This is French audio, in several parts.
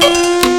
Bonsoir et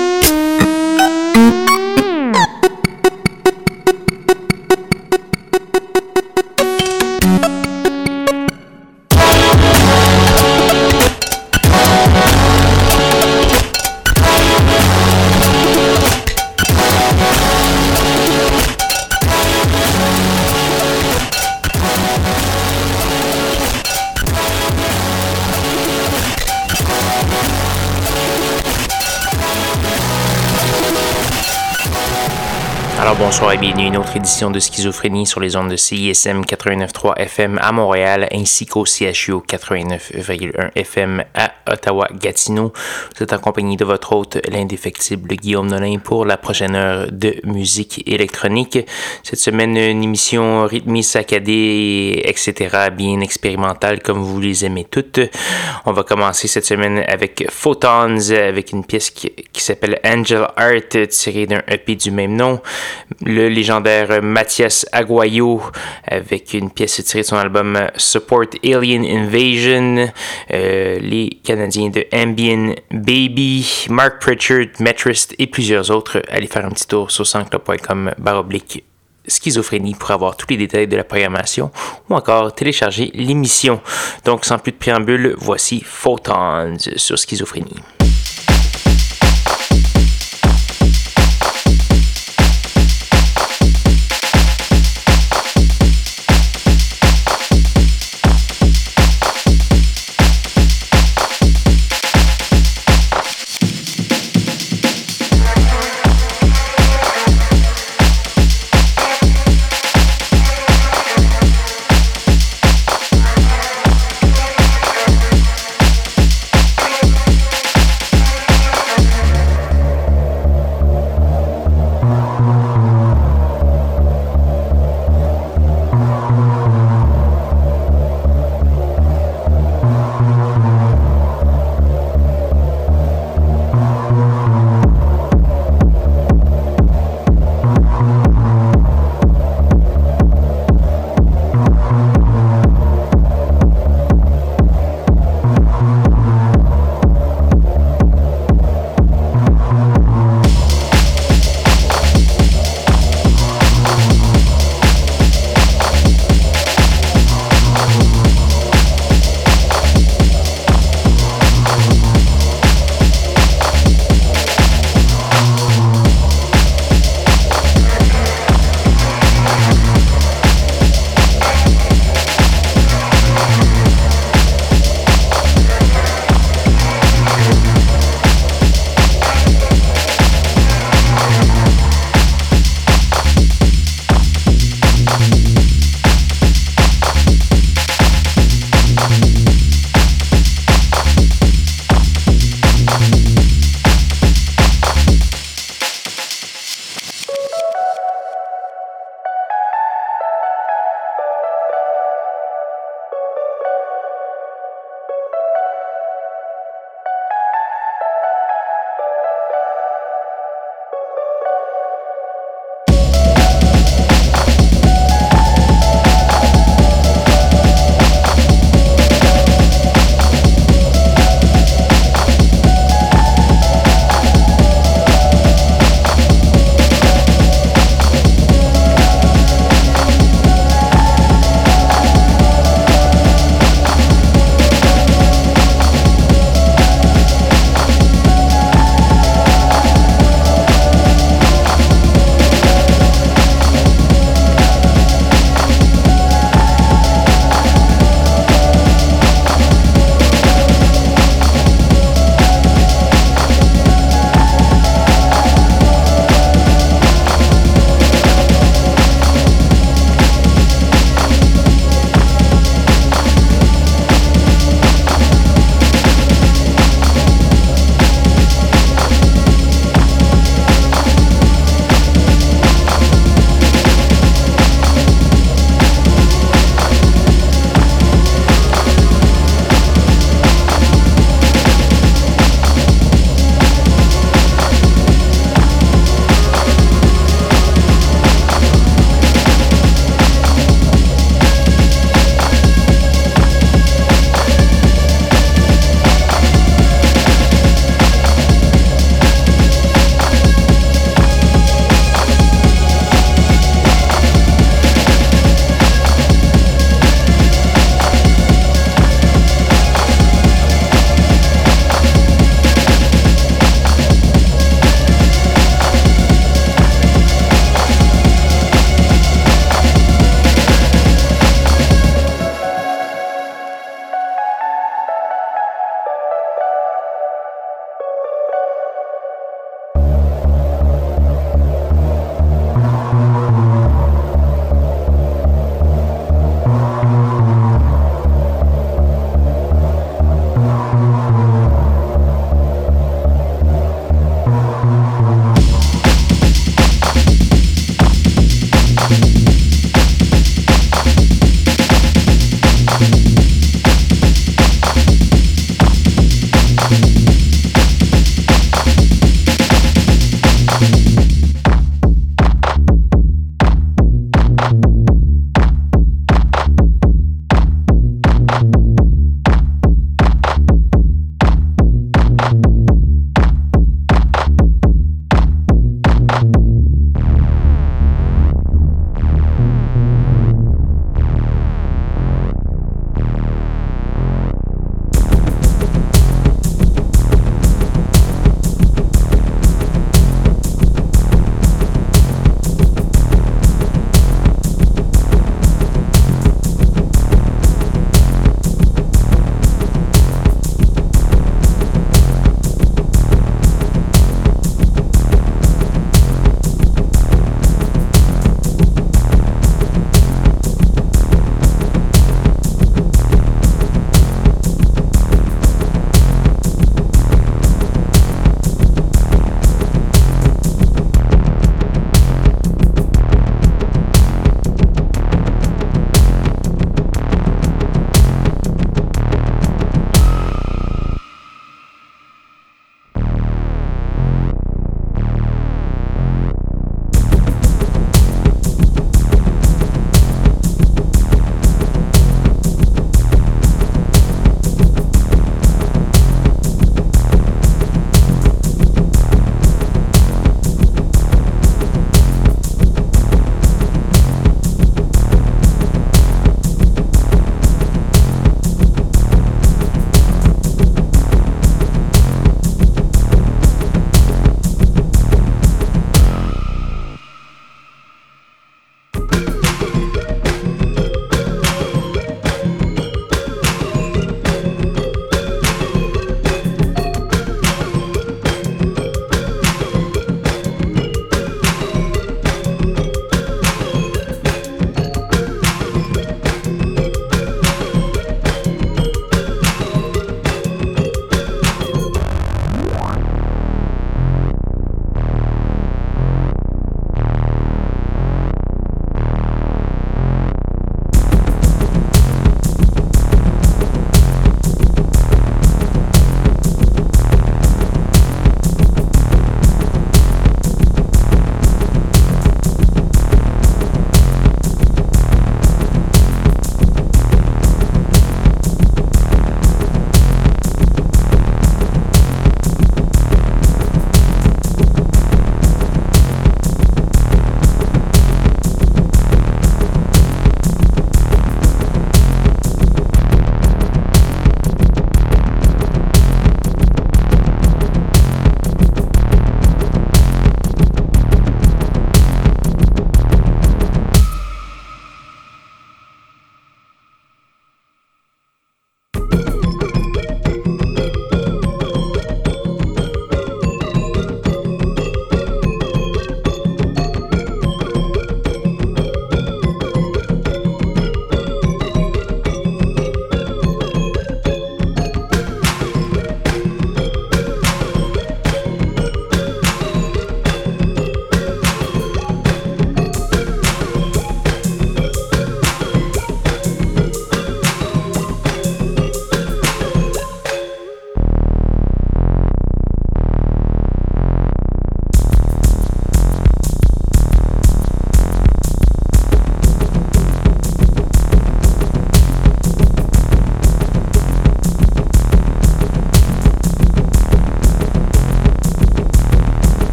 une autre édition de Schizophrénie sur les ondes de CISM 89.3 FM à Montréal ainsi qu'au CHU 89.1 FM à Ottawa-Gatineau. Vous êtes en compagnie de votre hôte, l'indéfectible Guillaume Nolin pour la prochaine heure de musique électronique. Cette semaine, une émission rythmée, saccadée, etc., bien expérimentale comme vous les aimez toutes. On va commencer cette semaine avec Photons, avec une pièce qui, s'appelle Angel Art, tirée d'un EP du même nom le légendaire Mathias Aguayo avec une pièce tirée de son album Support Alien Invasion, euh, les Canadiens de Ambien Baby, Mark Pritchard, Metrist et plusieurs autres. Allez faire un petit tour sur sansclub.com baroblique schizophrénie pour avoir tous les détails de la programmation ou encore télécharger l'émission. Donc sans plus de préambule, voici Photons sur schizophrénie.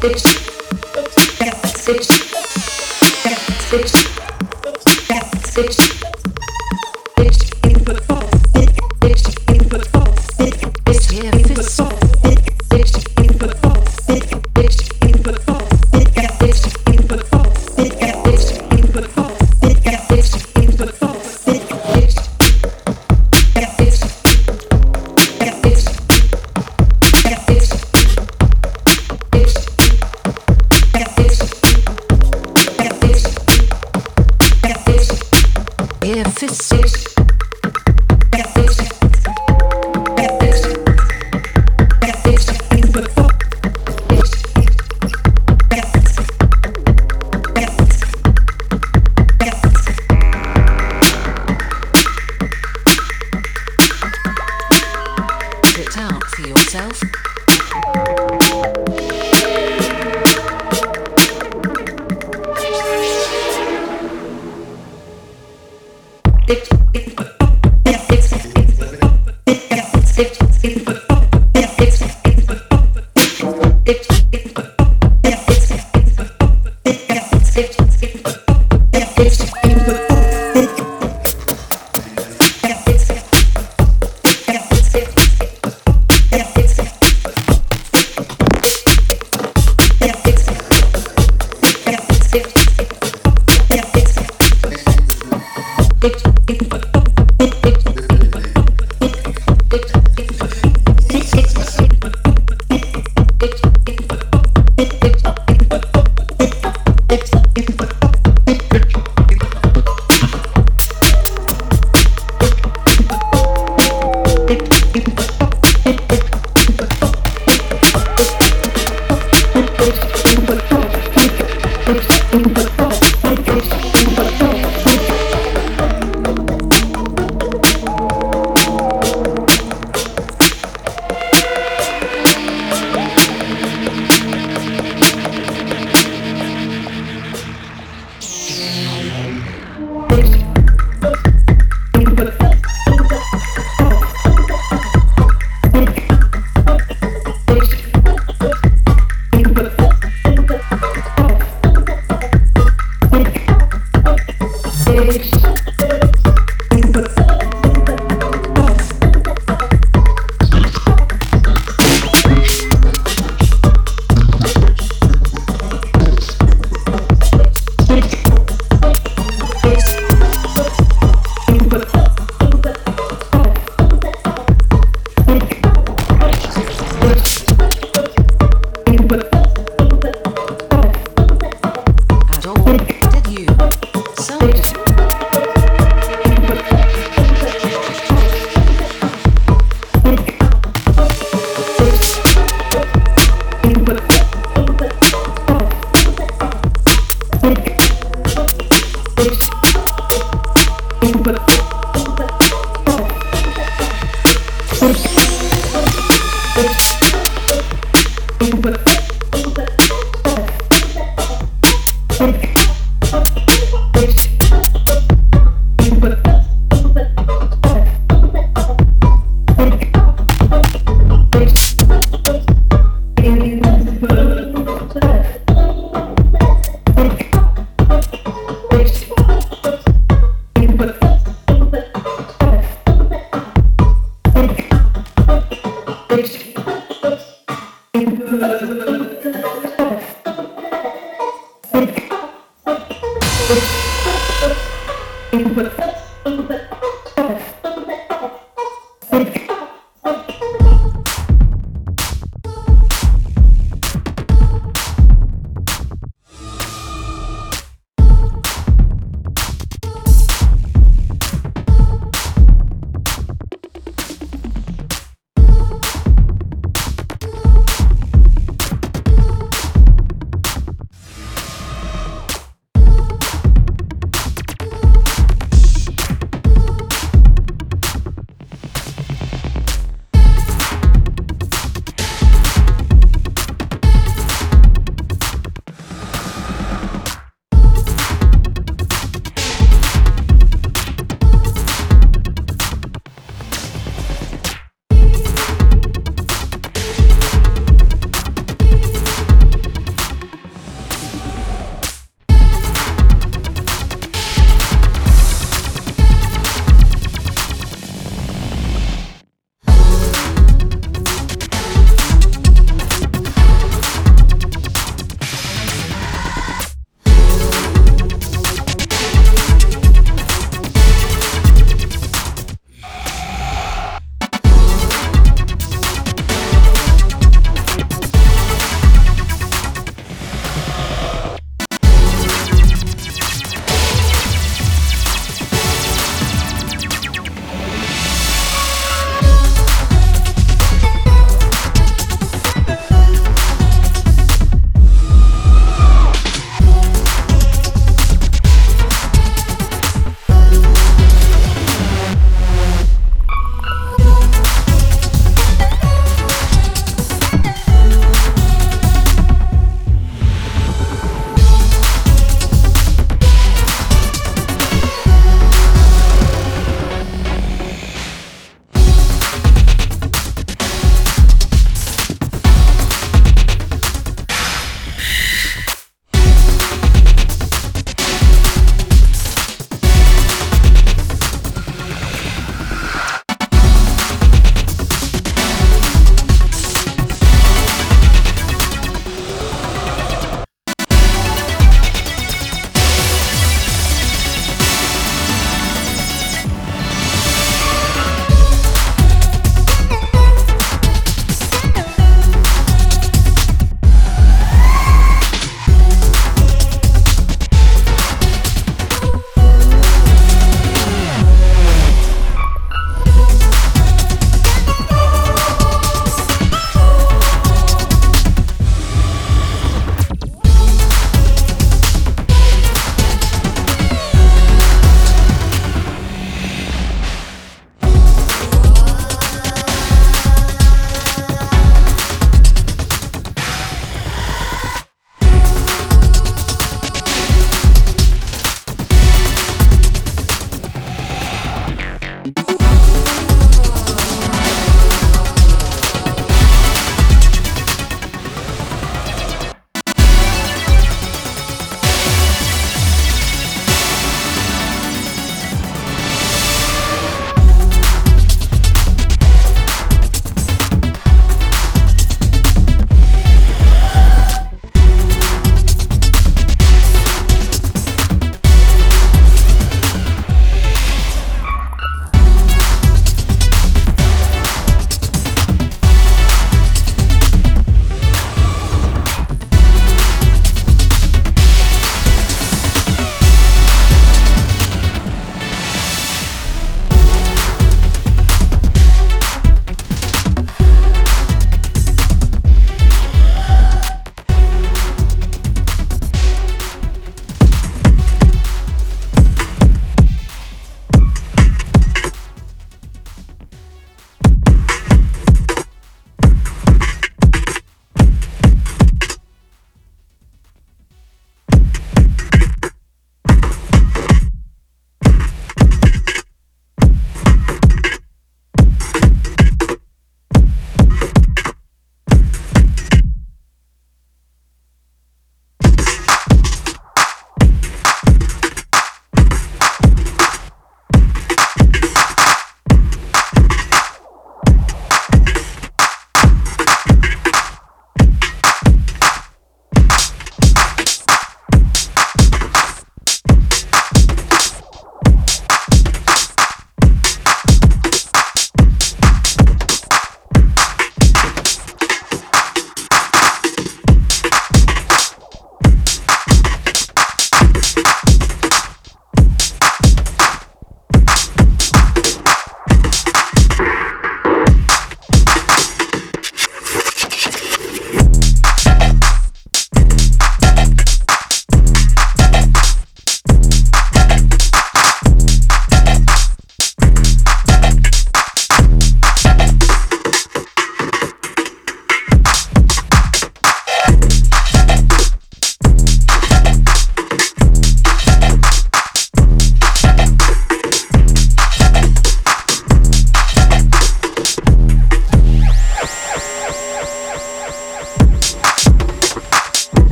Six. Six. Six.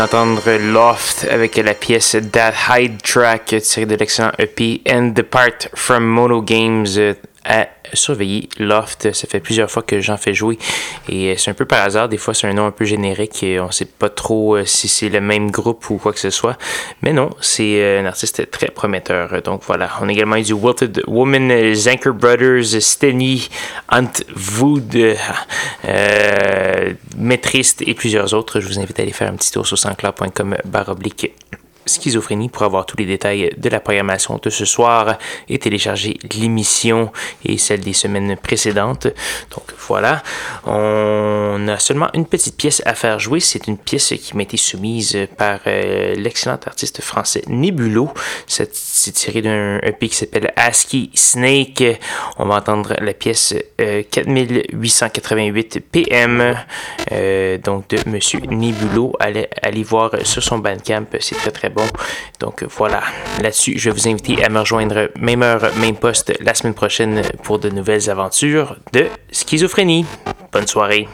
Venez d'entendre Loft avec la pièce That Hide Track tirée de l'excellent EP And Depart from Mono Games à surveiller. Loft, ça fait plusieurs fois que j'en fais jouer et c'est un peu par hasard. Des fois, c'est un nom un peu générique et on sait pas trop euh, si c'est le même groupe ou quoi que ce soit. Mais non, c'est euh, un artiste très prometteur. Donc voilà, on a également eu du Wilted Woman, Zanker Brothers, Steny, Ant Wood, euh, Metrist et plusieurs autres. Je vous invite à aller faire un petit tour sur sanscloud.com baroblique schizophrénie pour avoir tous les détails de la programmation de ce soir et télécharger l'émission et celle des semaines précédentes. Donc voilà, on a seulement une petite pièce à faire jouer. C'est une pièce qui m'a été soumise par euh, l'excellent artiste français Nebulo. C'est tiré d'un EP qui s'appelle ASCII Snake. On va entendre la pièce 4888 euh, PM euh, donc de Monsieur Nebulo. Allez, allez voir sur son bandcamp, c'est très très bon. Donc voilà, là-dessus, je vais vous inviter à me rejoindre même heure, même poste la semaine prochaine pour de nouvelles aventures de schizophrénie. Bonne soirée.